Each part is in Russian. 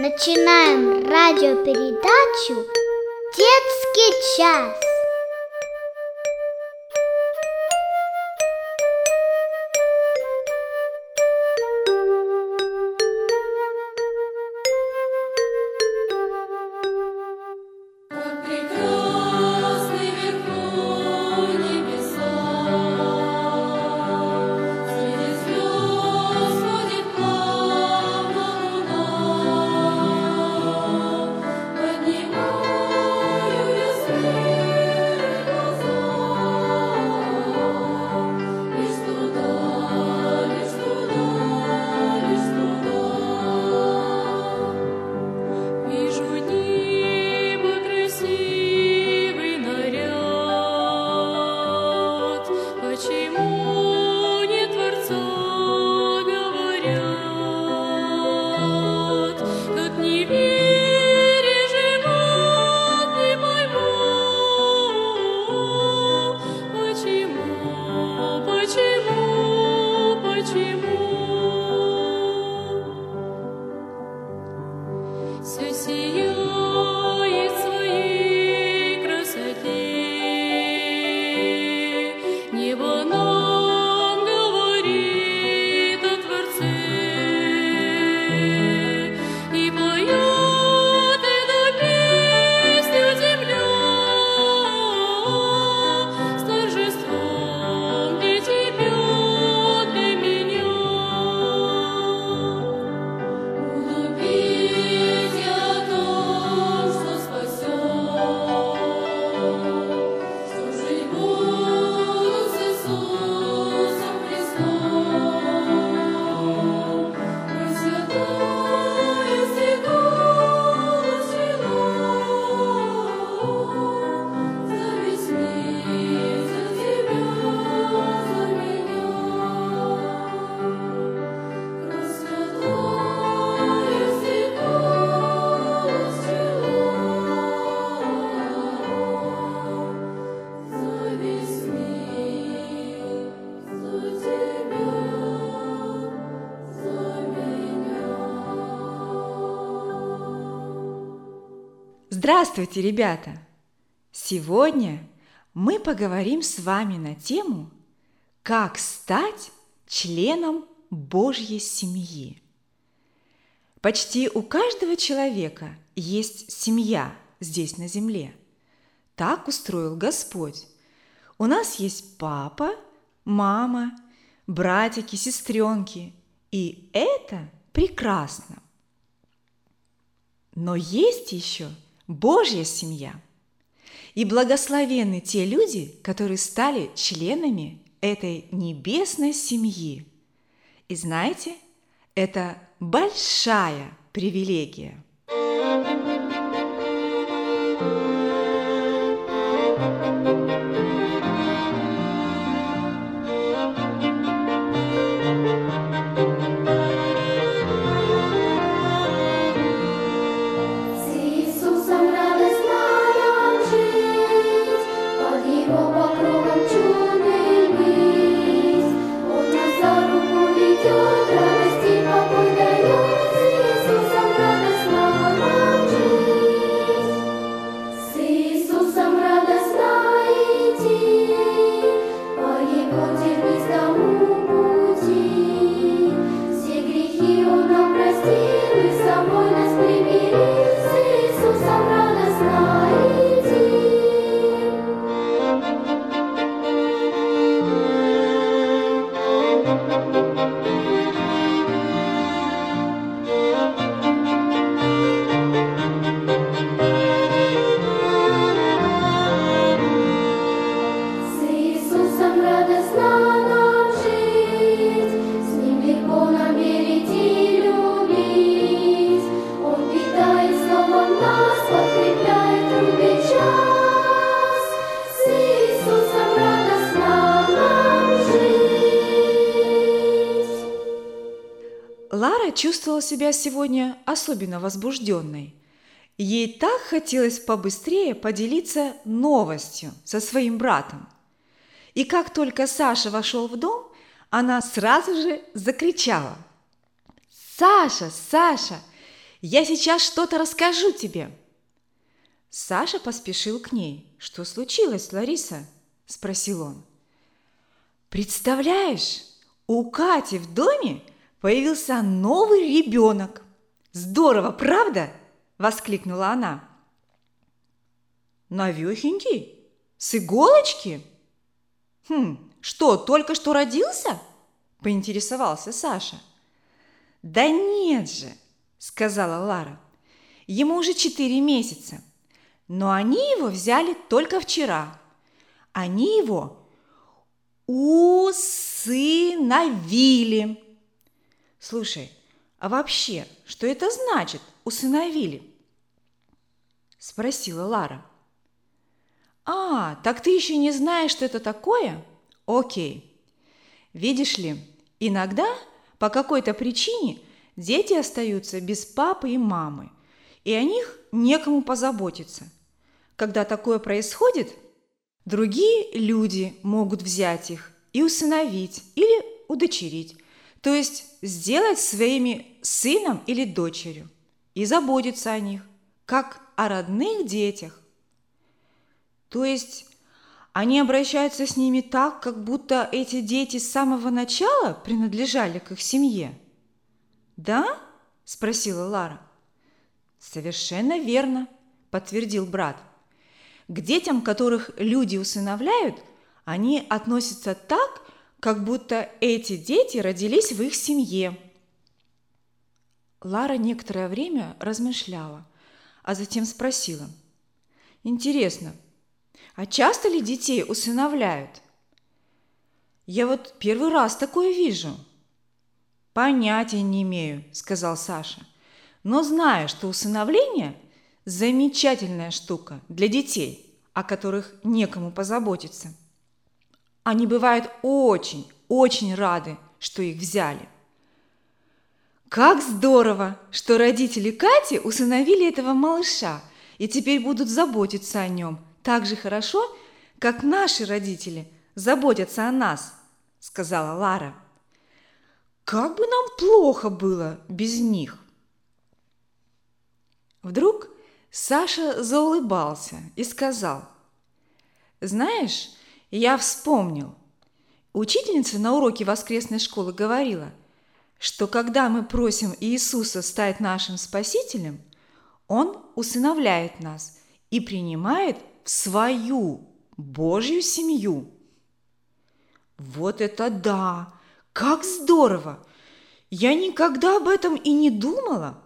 Начинаем радиопередачу «Детский час». Здравствуйте, ребята! Сегодня мы поговорим с вами на тему «Как стать членом Божьей семьи». Почти у каждого человека есть семья здесь на земле. Так устроил Господь. У нас есть папа, мама, братики, сестренки. И это прекрасно. Но есть еще Божья семья. И благословены те люди, которые стали членами этой небесной семьи. И знаете, это большая привилегия. С чувствовала себя сегодня особенно возбужденной. Ей так хотелось побыстрее поделиться новостью со своим братом. И как только Саша вошел в дом, она сразу же закричала. «Саша, Саша, Я сейчас что-то расскажу тебе. Саша поспешил к ней. Что случилось, Лариса? Спросил он. Представляешь, у Кати в доме появился новый ребенок. Здорово, правда? Воскликнула она. Навехенький? С иголочки? Хм, что, только что родился? Поинтересовался Саша. Да нет же, сказала Лара. Ему уже четыре месяца. Но они его взяли только вчера. Они его усыновили. Слушай, а вообще, что это значит усыновили? Спросила Лара. А, так ты еще не знаешь, что это такое? Окей. Видишь ли, иногда по какой-то причине дети остаются без папы и мамы, и о них некому позаботиться. Когда такое происходит, другие люди могут взять их и усыновить или удочерить, то есть сделать своими сыном или дочерью и заботиться о них, как о родных детях. То есть они обращаются с ними так, как будто эти дети с самого начала принадлежали к их семье. «Да?» – спросила Лара. «Совершенно верно», – подтвердил брат. «К детям, которых люди усыновляют, они относятся так, как будто эти дети родились в их семье». Лара некоторое время размышляла, а затем спросила. «Интересно, а часто ли детей усыновляют? Я вот первый раз такое вижу. Понятия не имею, сказал Саша. Но знаю, что усыновление – замечательная штука для детей, о которых некому позаботиться. Они бывают очень, очень рады, что их взяли. Как здорово, что родители Кати усыновили этого малыша и теперь будут заботиться о нем – так же хорошо, как наши родители заботятся о нас», – сказала Лара. «Как бы нам плохо было без них!» Вдруг Саша заулыбался и сказал, «Знаешь, я вспомнил. Учительница на уроке воскресной школы говорила, что когда мы просим Иисуса стать нашим Спасителем, Он усыновляет нас и принимает в свою Божью семью. Вот это да! Как здорово! Я никогда об этом и не думала.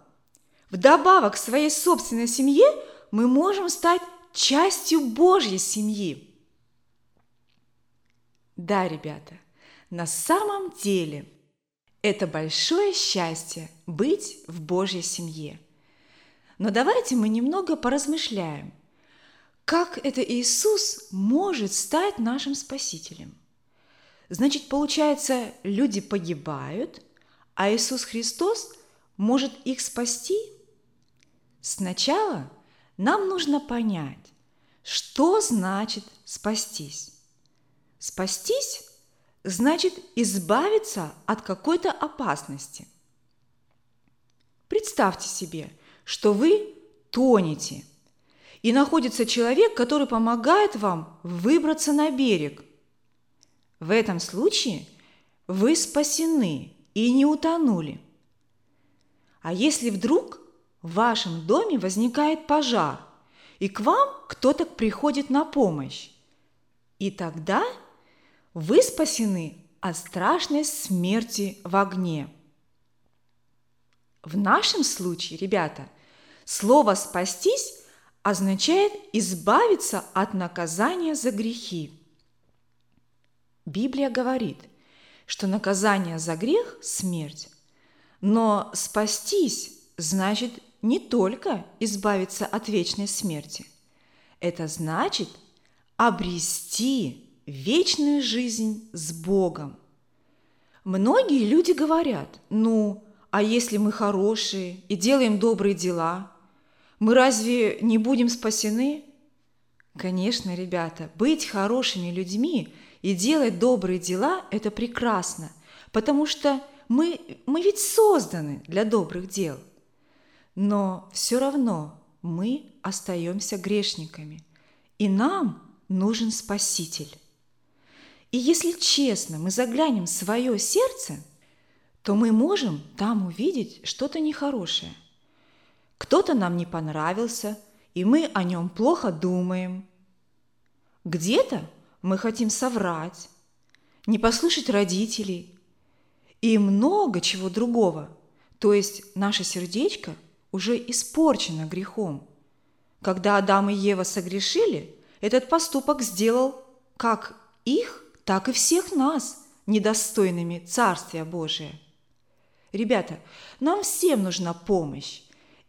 Вдобавок к своей собственной семье мы можем стать частью Божьей семьи. Да, ребята, на самом деле это большое счастье быть в Божьей семье. Но давайте мы немного поразмышляем – как это Иисус может стать нашим Спасителем? Значит, получается, люди погибают, а Иисус Христос может их спасти? Сначала нам нужно понять, что значит спастись. Спастись значит избавиться от какой-то опасности. Представьте себе, что вы тонете – и находится человек, который помогает вам выбраться на берег. В этом случае вы спасены и не утонули. А если вдруг в вашем доме возникает пожар, и к вам кто-то приходит на помощь, и тогда вы спасены от страшной смерти в огне. В нашем случае, ребята, слово «спастись» означает избавиться от наказания за грехи. Библия говорит, что наказание за грех – смерть, но спастись значит не только избавиться от вечной смерти. Это значит обрести вечную жизнь с Богом. Многие люди говорят, ну, а если мы хорошие и делаем добрые дела – мы разве не будем спасены? Конечно, ребята, быть хорошими людьми и делать добрые дела – это прекрасно, потому что мы, мы ведь созданы для добрых дел. Но все равно мы остаемся грешниками, и нам нужен Спаситель. И если честно, мы заглянем в свое сердце, то мы можем там увидеть что-то нехорошее. Кто-то нам не понравился, и мы о нем плохо думаем. Где-то мы хотим соврать, не послушать родителей и много чего другого. То есть наше сердечко уже испорчено грехом. Когда Адам и Ева согрешили, этот поступок сделал как их, так и всех нас недостойными Царствия Божия. Ребята, нам всем нужна помощь,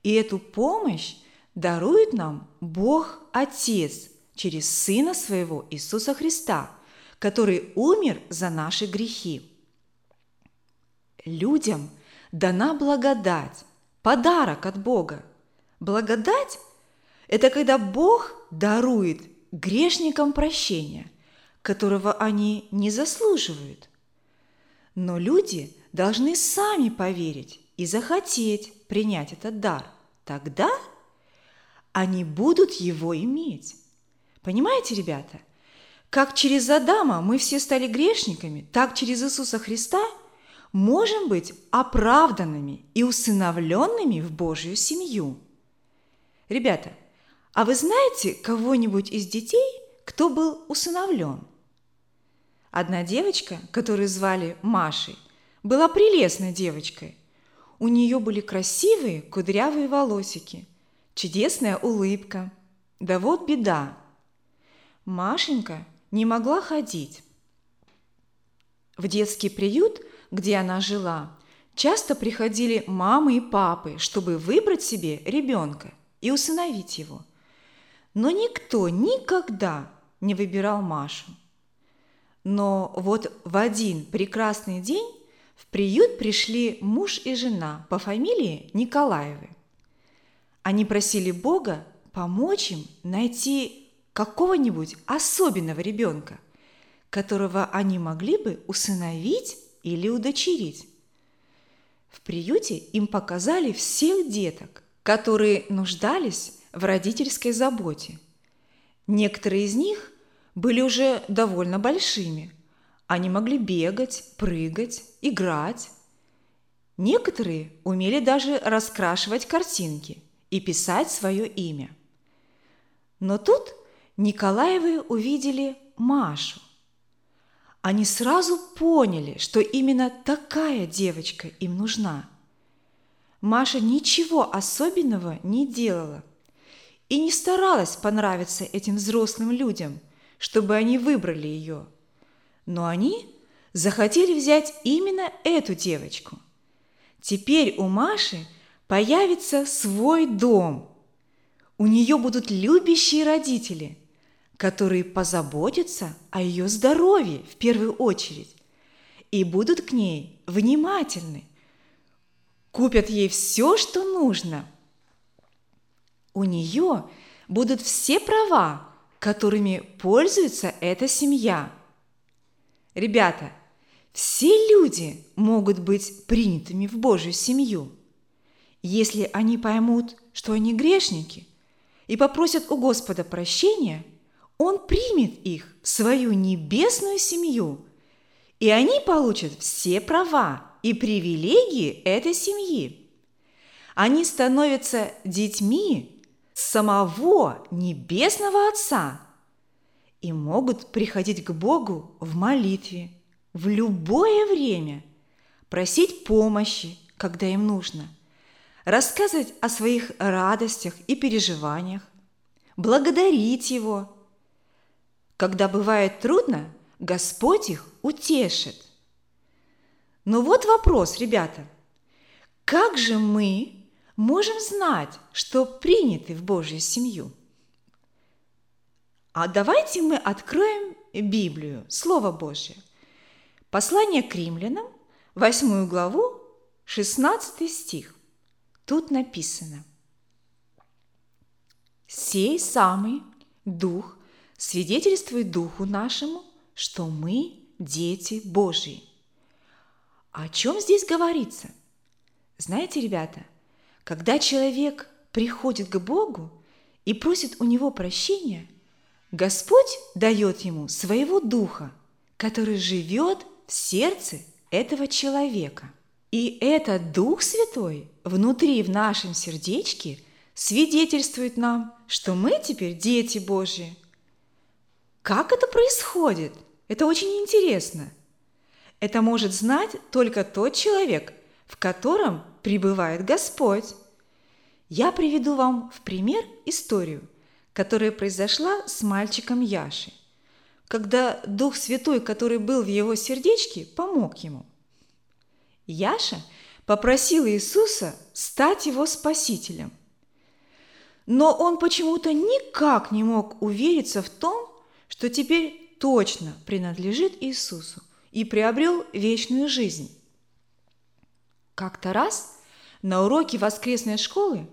и эту помощь дарует нам Бог Отец через Сына Своего Иисуса Христа, который умер за наши грехи. Людям дана благодать, подарок от Бога. Благодать – это когда Бог дарует грешникам прощение, которого они не заслуживают. Но люди должны сами поверить и захотеть принять этот дар. Тогда они будут его иметь. Понимаете, ребята? Как через Адама мы все стали грешниками, так через Иисуса Христа можем быть оправданными и усыновленными в Божью семью. Ребята, а вы знаете кого-нибудь из детей, кто был усыновлен? Одна девочка, которую звали Машей, была прелестной девочкой. У нее были красивые кудрявые волосики, чудесная улыбка. Да вот беда. Машенька не могла ходить. В детский приют, где она жила, часто приходили мамы и папы, чтобы выбрать себе ребенка и усыновить его. Но никто никогда не выбирал Машу. Но вот в один прекрасный день в приют пришли муж и жена по фамилии Николаевы. Они просили Бога помочь им найти какого-нибудь особенного ребенка, которого они могли бы усыновить или удочерить. В приюте им показали всех деток, которые нуждались в родительской заботе. Некоторые из них были уже довольно большими. Они могли бегать, прыгать, играть. Некоторые умели даже раскрашивать картинки и писать свое имя. Но тут Николаевы увидели Машу. Они сразу поняли, что именно такая девочка им нужна. Маша ничего особенного не делала и не старалась понравиться этим взрослым людям, чтобы они выбрали ее. Но они захотели взять именно эту девочку. Теперь у Маши появится свой дом. У нее будут любящие родители, которые позаботятся о ее здоровье в первую очередь и будут к ней внимательны, купят ей все, что нужно. У нее будут все права, которыми пользуется эта семья. Ребята, все люди могут быть принятыми в Божью семью, если они поймут, что они грешники, и попросят у Господа прощения, Он примет их в свою небесную семью, и они получат все права и привилегии этой семьи. Они становятся детьми самого Небесного Отца и могут приходить к Богу в молитве в любое время, просить помощи, когда им нужно, рассказывать о своих радостях и переживаниях, благодарить Его. Когда бывает трудно, Господь их утешит. Но вот вопрос, ребята. Как же мы можем знать, что приняты в Божью семью? А давайте мы откроем Библию, Слово Божье. Послание к римлянам, 8 главу, 16 стих. Тут написано. «Сей самый Дух свидетельствует Духу нашему, что мы дети Божьи». О чем здесь говорится? Знаете, ребята, Когда человек приходит к Богу и просит у Него прощения, Господь дает ему своего Духа, который живет в сердце этого человека. И этот Дух Святой внутри в нашем сердечке свидетельствует нам, что мы теперь дети Божьи. Как это происходит? Это очень интересно. Это может знать только тот человек, в котором пребывает Господь. Я приведу вам в пример историю, которая произошла с мальчиком Яшей, когда Дух Святой, который был в его сердечке, помог ему. Яша попросил Иисуса стать его спасителем. Но он почему-то никак не мог увериться в том, что теперь точно принадлежит Иисусу и приобрел вечную жизнь. Как-то раз на уроке воскресной школы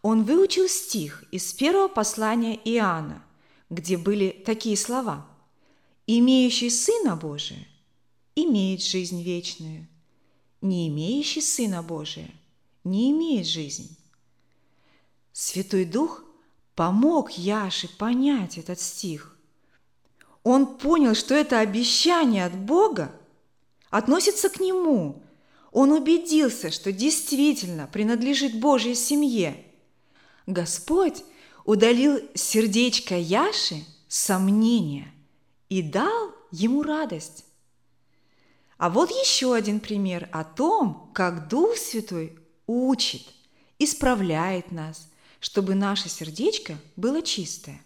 он выучил стих из первого послания Иоанна, где были такие слова «Имеющий Сына Божия имеет жизнь вечную, не имеющий Сына Божия не имеет жизнь». Святой Дух помог Яше понять этот стих. Он понял, что это обещание от Бога относится к нему. Он убедился, что действительно принадлежит Божьей семье. Господь удалил с сердечка Яши сомнения и дал ему радость. А вот еще один пример о том, как Дух Святой учит, исправляет нас, чтобы наше сердечко было чистое.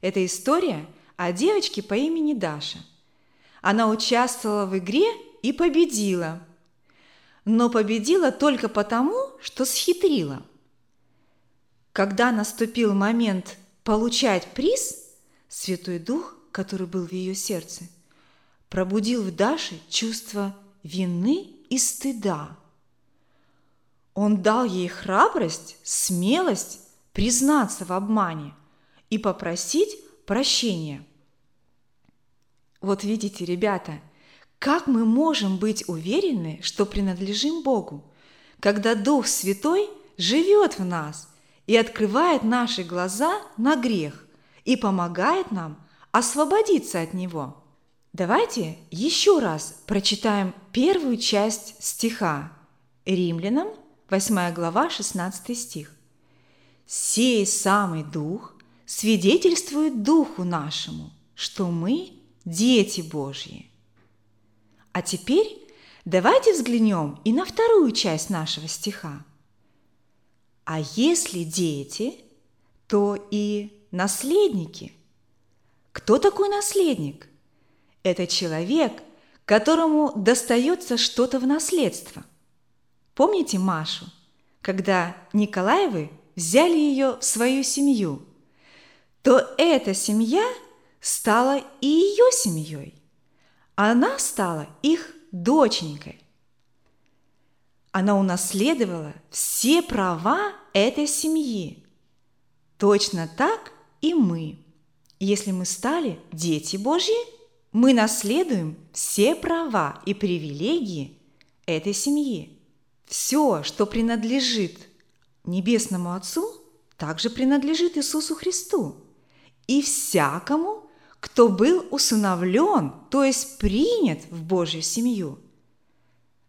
Это история о девочке по имени Даша. Она участвовала в игре и победила. Но победила только потому, что схитрила. Когда наступил момент получать приз, Святой Дух, который был в ее сердце, пробудил в Даше чувство вины и стыда. Он дал ей храбрость, смелость признаться в обмане и попросить прощения. Вот видите, ребята, как мы можем быть уверены, что принадлежим Богу, когда Дух Святой живет в нас и открывает наши глаза на грех и помогает нам освободиться от него. Давайте еще раз прочитаем первую часть стиха. Римлянам, 8 глава, 16 стих. «Сей самый Дух свидетельствует Духу нашему, что мы дети Божьи». А теперь давайте взглянем и на вторую часть нашего стиха. А если дети, то и наследники. Кто такой наследник? Это человек, которому достается что-то в наследство. Помните Машу, когда Николаевы взяли ее в свою семью, то эта семья стала и ее семьей. Она стала их доченькой. Она унаследовала все права этой семьи. Точно так и мы. Если мы стали дети Божьи, мы наследуем все права и привилегии этой семьи. Все, что принадлежит Небесному Отцу, также принадлежит Иисусу Христу и всякому, кто был усыновлен, то есть принят в Божью семью.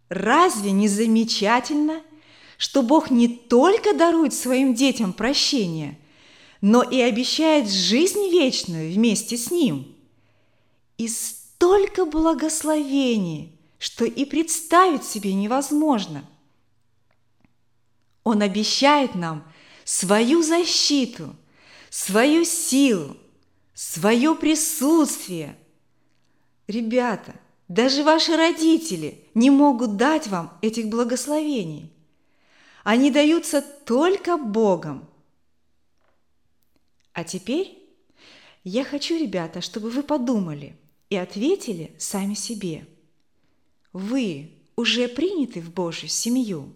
Разве не замечательно, что Бог не только дарует своим детям прощение, но и обещает жизнь вечную вместе с Ним? И столько благословений, что и представить себе невозможно. Он обещает нам свою защиту, свою силу, свое присутствие. Ребята, даже ваши родители не могут дать вам этих благословений. Они даются только Богом. А теперь я хочу, ребята, чтобы вы подумали и ответили сами себе. Вы уже приняты в Божью семью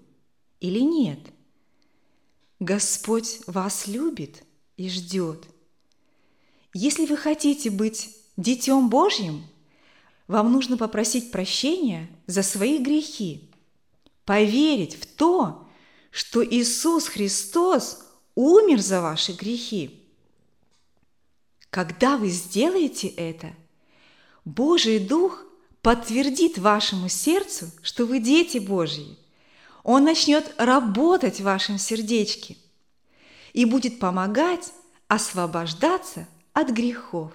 или нет? Господь вас любит и ждет. Если вы хотите быть Детем Божьим, вам нужно попросить прощения за свои грехи, поверить в то, что Иисус Христос умер за ваши грехи. Когда вы сделаете это, Божий Дух подтвердит вашему сердцу, что вы дети Божьи. Он начнет работать в вашем сердечке и будет помогать освобождаться от грехов.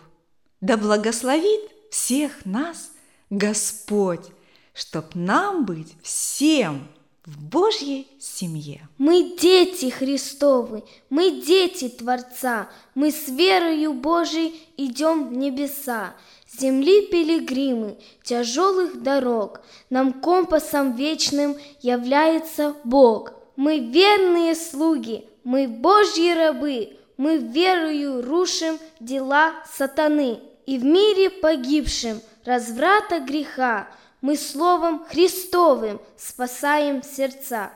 Да благословит всех нас Господь, чтоб нам быть всем в Божьей семье. Мы дети Христовы, мы дети Творца, мы с верою Божией идем в небеса. Земли пилигримы, тяжелых дорог, нам компасом вечным является Бог. Мы верные слуги, мы Божьи рабы, мы верою рушим дела сатаны. И в мире погибшим разврата греха мы словом Христовым спасаем сердца.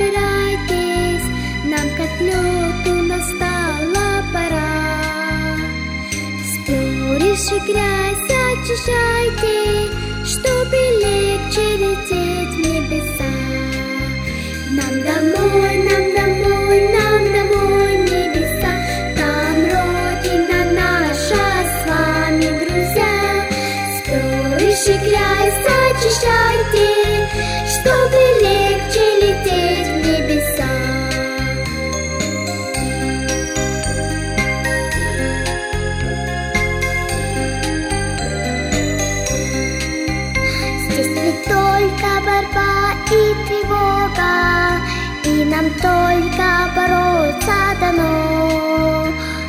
Собирайтесь, Нам к отлету настала пора. Споришь и грязь очищайте, Чтобы легче лететь в небеса. Нам домой, Только борьба и тревога, И нам только бороться дано.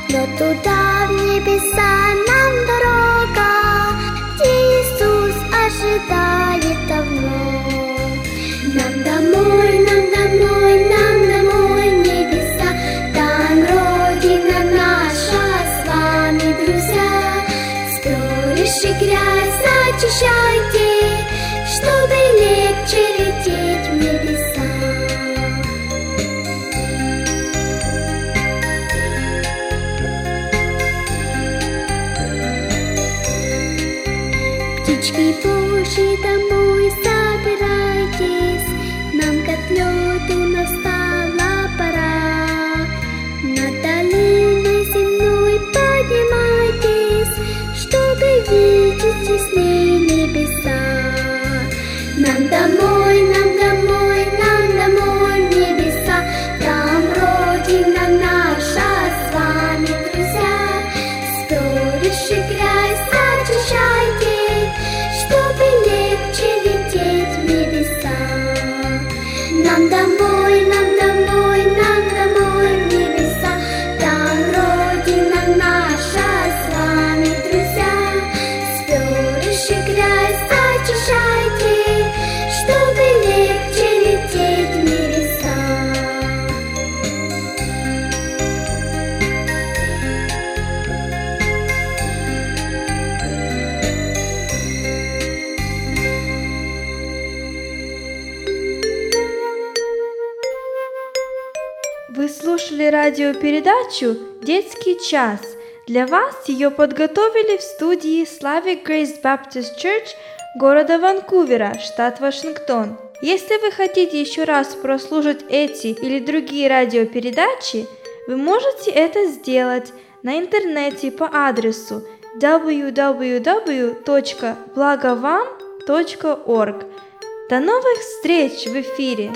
Но туда в небеса нам дорога, Где Иисус ожидает давно. Нам домой, нам домой, нам домой небеса, Там Родина наша с вами, друзья. Споришь и грязь зачищай, слушали радиопередачу «Детский час». Для вас ее подготовили в студии Slavic Grace Baptist Church города Ванкувера, штат Вашингтон. Если вы хотите еще раз прослушать эти или другие радиопередачи, вы можете это сделать на интернете по адресу www.благовам.org. До новых встреч в эфире!